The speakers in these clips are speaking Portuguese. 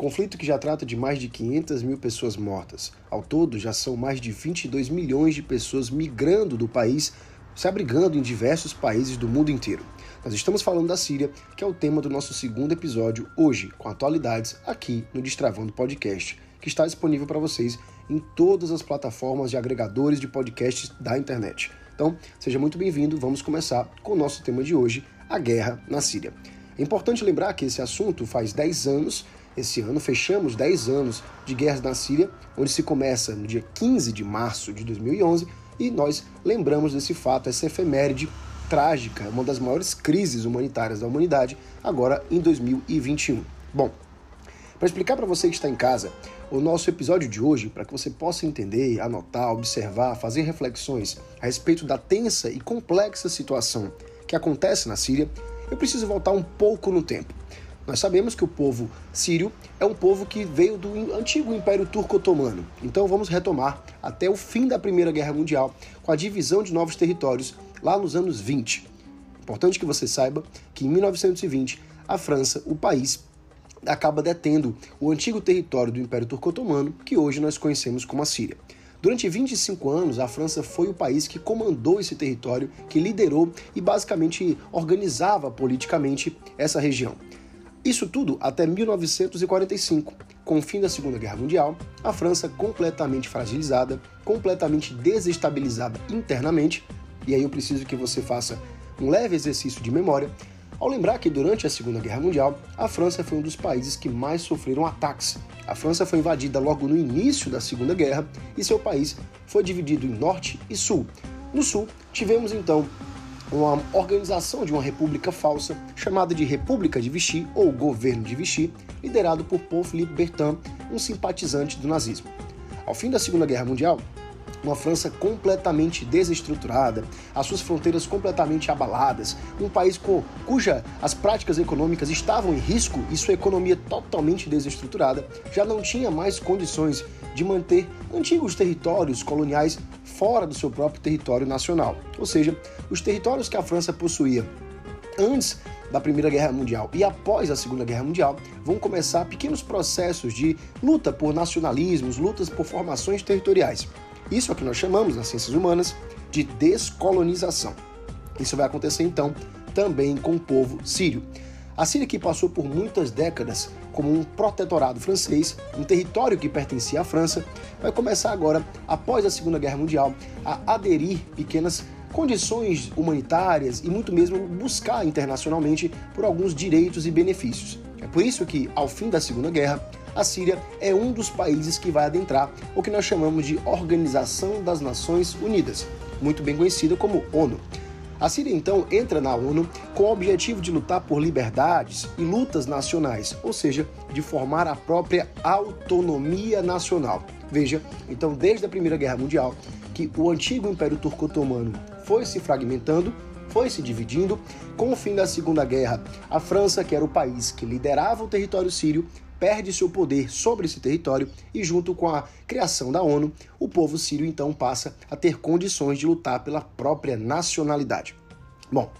Conflito que já trata de mais de 500 mil pessoas mortas. Ao todo, já são mais de 22 milhões de pessoas migrando do país, se abrigando em diversos países do mundo inteiro. Nós estamos falando da Síria, que é o tema do nosso segundo episódio hoje, com atualidades, aqui no Destravando Podcast, que está disponível para vocês em todas as plataformas de agregadores de podcasts da internet. Então, seja muito bem-vindo. Vamos começar com o nosso tema de hoje, a guerra na Síria. É importante lembrar que esse assunto faz 10 anos esse ano fechamos 10 anos de guerras na Síria, onde se começa no dia 15 de março de 2011 e nós lembramos desse fato, essa efeméride trágica, uma das maiores crises humanitárias da humanidade, agora em 2021. Bom, para explicar para você que está em casa, o nosso episódio de hoje, para que você possa entender, anotar, observar, fazer reflexões a respeito da tensa e complexa situação que acontece na Síria, eu preciso voltar um pouco no tempo. Nós sabemos que o povo sírio é um povo que veio do antigo Império Turco-Otomano. Então vamos retomar até o fim da Primeira Guerra Mundial, com a divisão de novos territórios lá nos anos 20. Importante que você saiba que em 1920 a França, o país, acaba detendo o antigo território do Império Turco-Otomano, que hoje nós conhecemos como a Síria. Durante 25 anos, a França foi o país que comandou esse território, que liderou e basicamente organizava politicamente essa região. Isso tudo até 1945. Com o fim da Segunda Guerra Mundial, a França completamente fragilizada, completamente desestabilizada internamente, e aí eu preciso que você faça um leve exercício de memória ao lembrar que durante a Segunda Guerra Mundial, a França foi um dos países que mais sofreram ataques. A França foi invadida logo no início da Segunda Guerra e seu país foi dividido em norte e sul. No sul, tivemos então uma organização de uma república falsa chamada de República de Vichy ou Governo de Vichy, liderado por Paul Philippe Bertin, um simpatizante do nazismo. Ao fim da Segunda Guerra Mundial, uma França completamente desestruturada, as suas fronteiras completamente abaladas, um país com, cuja as práticas econômicas estavam em risco e sua economia totalmente desestruturada, já não tinha mais condições de manter antigos territórios coloniais fora do seu próprio território nacional. Ou seja, os territórios que a França possuía antes da Primeira Guerra Mundial e após a Segunda Guerra Mundial, vão começar pequenos processos de luta por nacionalismos, lutas por formações territoriais. Isso é o que nós chamamos nas ciências humanas de descolonização. Isso vai acontecer então também com o povo sírio. A Síria, que passou por muitas décadas como um protetorado francês, um território que pertencia à França, vai começar agora, após a Segunda Guerra Mundial, a aderir pequenas condições humanitárias e muito mesmo buscar internacionalmente por alguns direitos e benefícios. É por isso que, ao fim da Segunda Guerra, a Síria é um dos países que vai adentrar o que nós chamamos de Organização das Nações Unidas, muito bem conhecida como ONU. A Síria então entra na ONU com o objetivo de lutar por liberdades e lutas nacionais, ou seja, de formar a própria autonomia nacional. Veja, então desde a Primeira Guerra Mundial, que o antigo Império Turco-Otomano foi se fragmentando, foi se dividindo. Com o fim da Segunda Guerra, a França, que era o país que liderava o território sírio, perde seu poder sobre esse território e, junto com a criação da ONU, o povo sírio então passa a ter condições de lutar pela própria nacionalidade. Bom,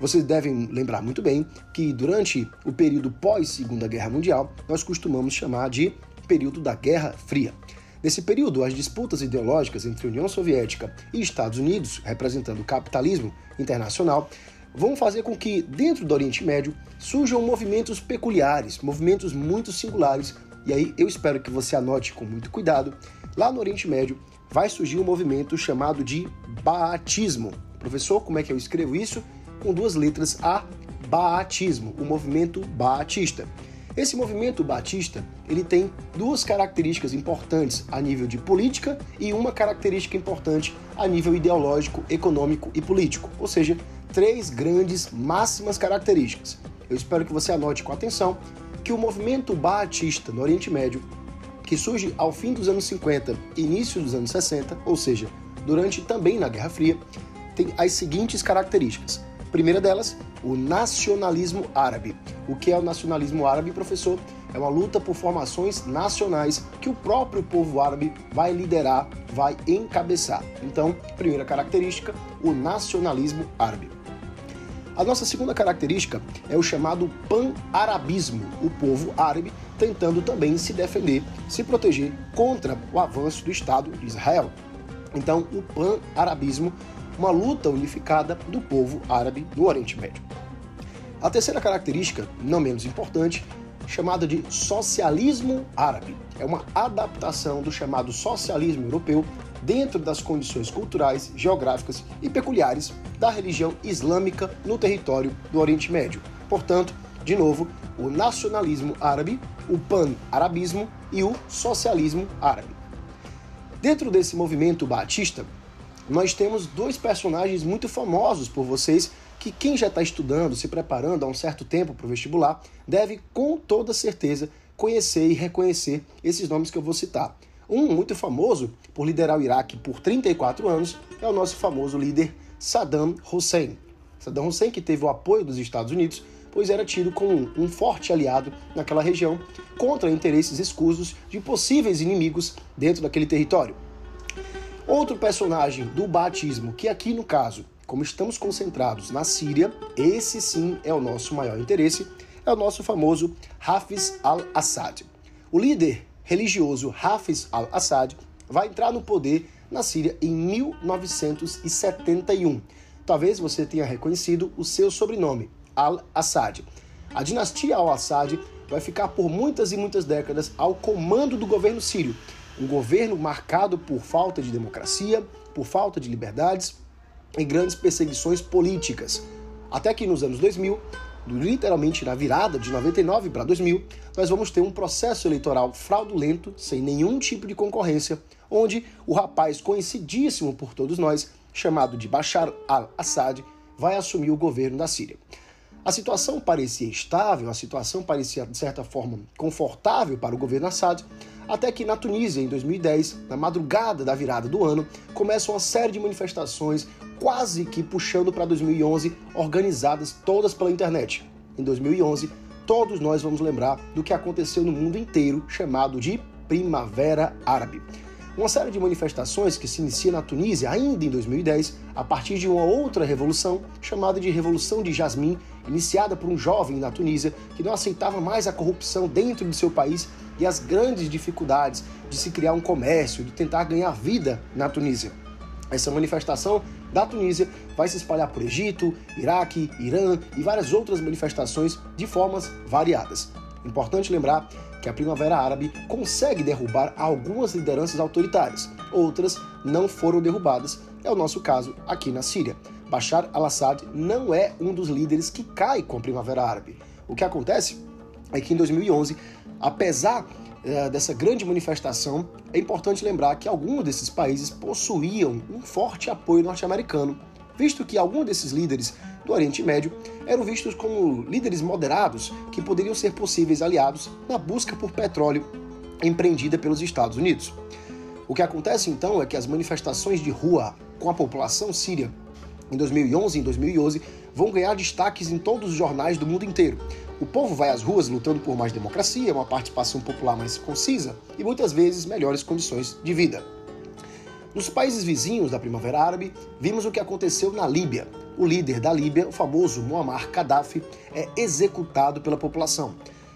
vocês devem lembrar muito bem que durante o período pós-Segunda Guerra Mundial, nós costumamos chamar de período da Guerra Fria. Nesse período, as disputas ideológicas entre União Soviética e Estados Unidos, representando o capitalismo internacional, vão fazer com que, dentro do Oriente Médio, surjam movimentos peculiares, movimentos muito singulares. E aí eu espero que você anote com muito cuidado. Lá no Oriente Médio vai surgir um movimento chamado de Baatismo. Professor, como é que eu escrevo isso? Com duas letras A, Baatismo, o movimento Baatista. Esse movimento batista, ele tem duas características importantes a nível de política e uma característica importante a nível ideológico, econômico e político. Ou seja, três grandes máximas características. Eu espero que você anote com atenção que o movimento baatista no Oriente Médio, que surge ao fim dos anos 50 e início dos anos 60, ou seja, durante também na Guerra Fria, tem as seguintes características. primeira delas, o nacionalismo árabe. O que é o nacionalismo árabe, professor? É uma luta por formações nacionais que o próprio povo árabe vai liderar, vai encabeçar. Então, primeira característica, o nacionalismo árabe. A nossa segunda característica é o chamado pan-arabismo, o povo árabe tentando também se defender, se proteger contra o avanço do Estado de Israel. Então, o pan-arabismo, uma luta unificada do povo árabe no Oriente Médio. A terceira característica, não menos importante, chamada de socialismo árabe. É uma adaptação do chamado socialismo europeu dentro das condições culturais, geográficas e peculiares da religião islâmica no território do Oriente Médio. Portanto, de novo, o nacionalismo árabe, o pan-arabismo e o socialismo árabe. Dentro desse movimento batista, nós temos dois personagens muito famosos por vocês que quem já está estudando, se preparando há um certo tempo para o vestibular, deve com toda certeza conhecer e reconhecer esses nomes que eu vou citar. Um muito famoso por liderar o Iraque por 34 anos é o nosso famoso líder Saddam Hussein. Saddam Hussein que teve o apoio dos Estados Unidos, pois era tido como um forte aliado naquela região contra interesses escusos de possíveis inimigos dentro daquele território. Outro personagem do batismo, que aqui no caso, como estamos concentrados na Síria, esse sim é o nosso maior interesse, é o nosso famoso Hafiz al-Assad. O líder religioso Hafiz al-Assad vai entrar no poder na Síria em 1971. Talvez você tenha reconhecido o seu sobrenome, al-Assad. A dinastia al-Assad vai ficar por muitas e muitas décadas ao comando do governo sírio, um governo marcado por falta de democracia, por falta de liberdades e grandes perseguições políticas. Até que nos anos 2000, literalmente na virada de 99 para 2000, nós vamos ter um processo eleitoral fraudulento, sem nenhum tipo de concorrência, onde o rapaz conhecidíssimo por todos nós, chamado de Bashar al-Assad, vai assumir o governo da Síria. A situação parecia estável, a situação parecia, de certa forma, confortável para o governo Assad, até que na Tunísia, em 2010, na madrugada da virada do ano, começa uma série de manifestações, quase que puxando para 2011, organizadas todas pela internet. Em 2011, todos nós vamos lembrar do que aconteceu no mundo inteiro, chamado de Primavera Árabe. Uma série de manifestações que se inicia na Tunísia ainda em 2010, a partir de uma outra revolução, chamada de Revolução de Jasmim, iniciada por um jovem na Tunísia que não aceitava mais a corrupção dentro de seu país e as grandes dificuldades de se criar um comércio, de tentar ganhar vida na Tunísia. Essa manifestação da Tunísia vai se espalhar por Egito, Iraque, Irã e várias outras manifestações de formas variadas. Importante lembrar que a Primavera Árabe consegue derrubar algumas lideranças autoritárias, outras não foram derrubadas. É o nosso caso aqui na Síria. Bashar al-Assad não é um dos líderes que cai com a Primavera Árabe. O que acontece é que em 2011, apesar é, dessa grande manifestação, é importante lembrar que alguns desses países possuíam um forte apoio norte-americano, visto que alguns desses líderes do Oriente Médio eram vistos como líderes moderados que poderiam ser possíveis aliados na busca por petróleo empreendida pelos Estados Unidos. O que acontece então é que as manifestações de rua com a população síria em 2011 e em 2011 vão ganhar destaques em todos os jornais do mundo inteiro, o povo vai às ruas lutando por mais democracia, uma participação popular mais concisa e muitas vezes melhores condições de vida. Nos países vizinhos da Primavera Árabe, vimos o que aconteceu na Líbia. O líder da Líbia, o famoso Muammar Gaddafi, é executado pela população.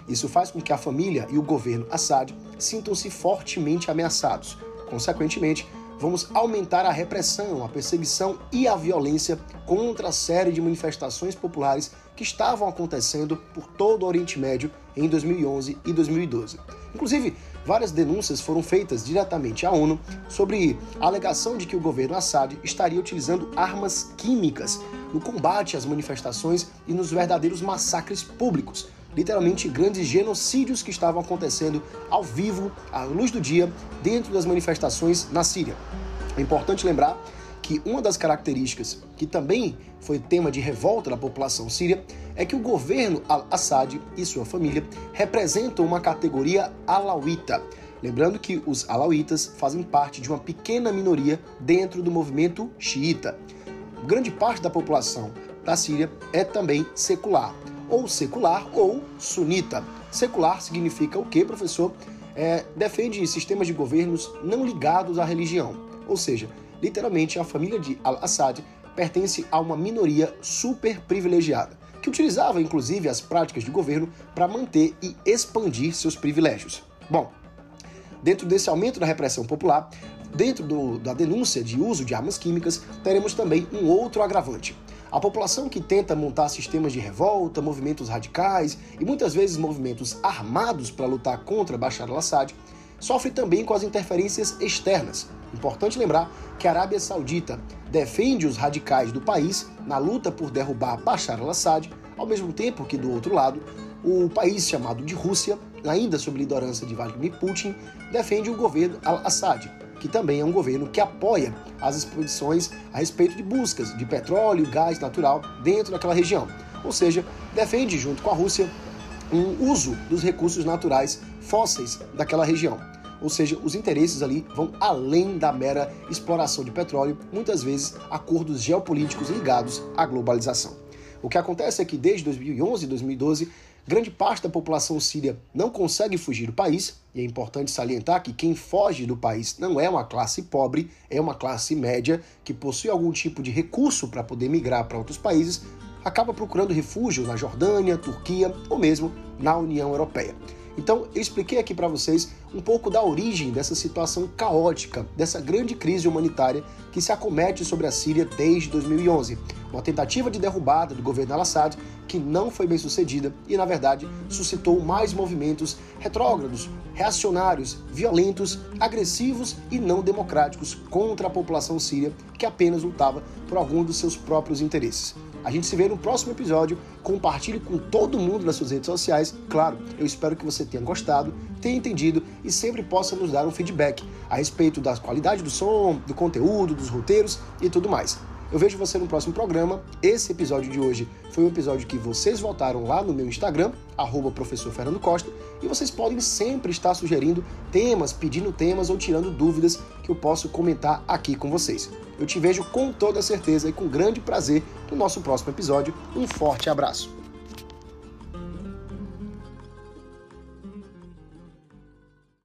Isso faz com que a família e o governo Assad sintam-se fortemente ameaçados. Consequentemente, vamos aumentar a repressão, a perseguição e a violência contra a série de manifestações populares que estavam acontecendo por todo o Oriente Médio em 2011 e 2012. Inclusive, várias denúncias foram feitas diretamente à ONU sobre a alegação de que o governo Assad estaria utilizando armas químicas no combate às manifestações e nos verdadeiros massacres públicos, literalmente grandes genocídios que estavam acontecendo ao vivo, à luz do dia, dentro das manifestações na Síria. É importante lembrar que uma das características que também foi tema de revolta da população síria é que o governo al-Assad e sua família representam uma categoria alauíta. Lembrando que os alauítas fazem parte de uma pequena minoria dentro do movimento xiita. Grande parte da população da Síria é também secular, ou secular ou sunita. Secular significa o que, professor? É, defende sistemas de governos não ligados à religião, ou seja, literalmente a família de al-Assad pertence a uma minoria super privilegiada, que utilizava inclusive as práticas de governo para manter e expandir seus privilégios. Bom, dentro desse aumento da repressão popular, dentro do, da denúncia de uso de armas químicas, teremos também um outro agravante. A população que tenta montar sistemas de revolta, movimentos radicais e muitas vezes movimentos armados para lutar contra Bashar al-Assad sofre também com as interferências externas. Importante lembrar que a Arábia Saudita defende os radicais do país na luta por derrubar Bashar al-Assad, ao mesmo tempo que, do outro lado, o país chamado de Rússia, ainda sob liderança de Vladimir Putin, defende o governo al-Assad, que também é um governo que apoia as expedições a respeito de buscas de petróleo e gás natural dentro daquela região. Ou seja, defende, junto com a Rússia, um uso dos recursos naturais fósseis daquela região. Ou seja, os interesses ali vão além da mera exploração de petróleo, muitas vezes acordos geopolíticos ligados à globalização. O que acontece é que desde 2011 e 2012, grande parte da população síria não consegue fugir do país, e é importante salientar que quem foge do país não é uma classe pobre, é uma classe média que possui algum tipo de recurso para poder migrar para outros países, acaba procurando refúgio na Jordânia, Turquia ou mesmo na União Europeia. Então, eu expliquei aqui para vocês um pouco da origem dessa situação caótica, dessa grande crise humanitária que se acomete sobre a Síria desde 2011. Uma tentativa de derrubada do governo al-Assad que não foi bem sucedida e, na verdade, suscitou mais movimentos retrógrados, reacionários, violentos, agressivos e não democráticos contra a população síria que apenas lutava por algum dos seus próprios interesses. A gente se vê no próximo episódio. Compartilhe com todo mundo nas suas redes sociais. Claro, eu espero que você tenha gostado, tenha entendido e sempre possa nos dar um feedback a respeito da qualidade do som, do conteúdo, dos roteiros e tudo mais. Eu vejo você no próximo programa. Esse episódio de hoje foi um episódio que vocês votaram lá no meu Instagram, arroba professor Fernando Costa, e vocês podem sempre estar sugerindo temas, pedindo temas ou tirando dúvidas que eu posso comentar aqui com vocês. Eu te vejo com toda certeza e com grande prazer no nosso próximo episódio. Um forte abraço!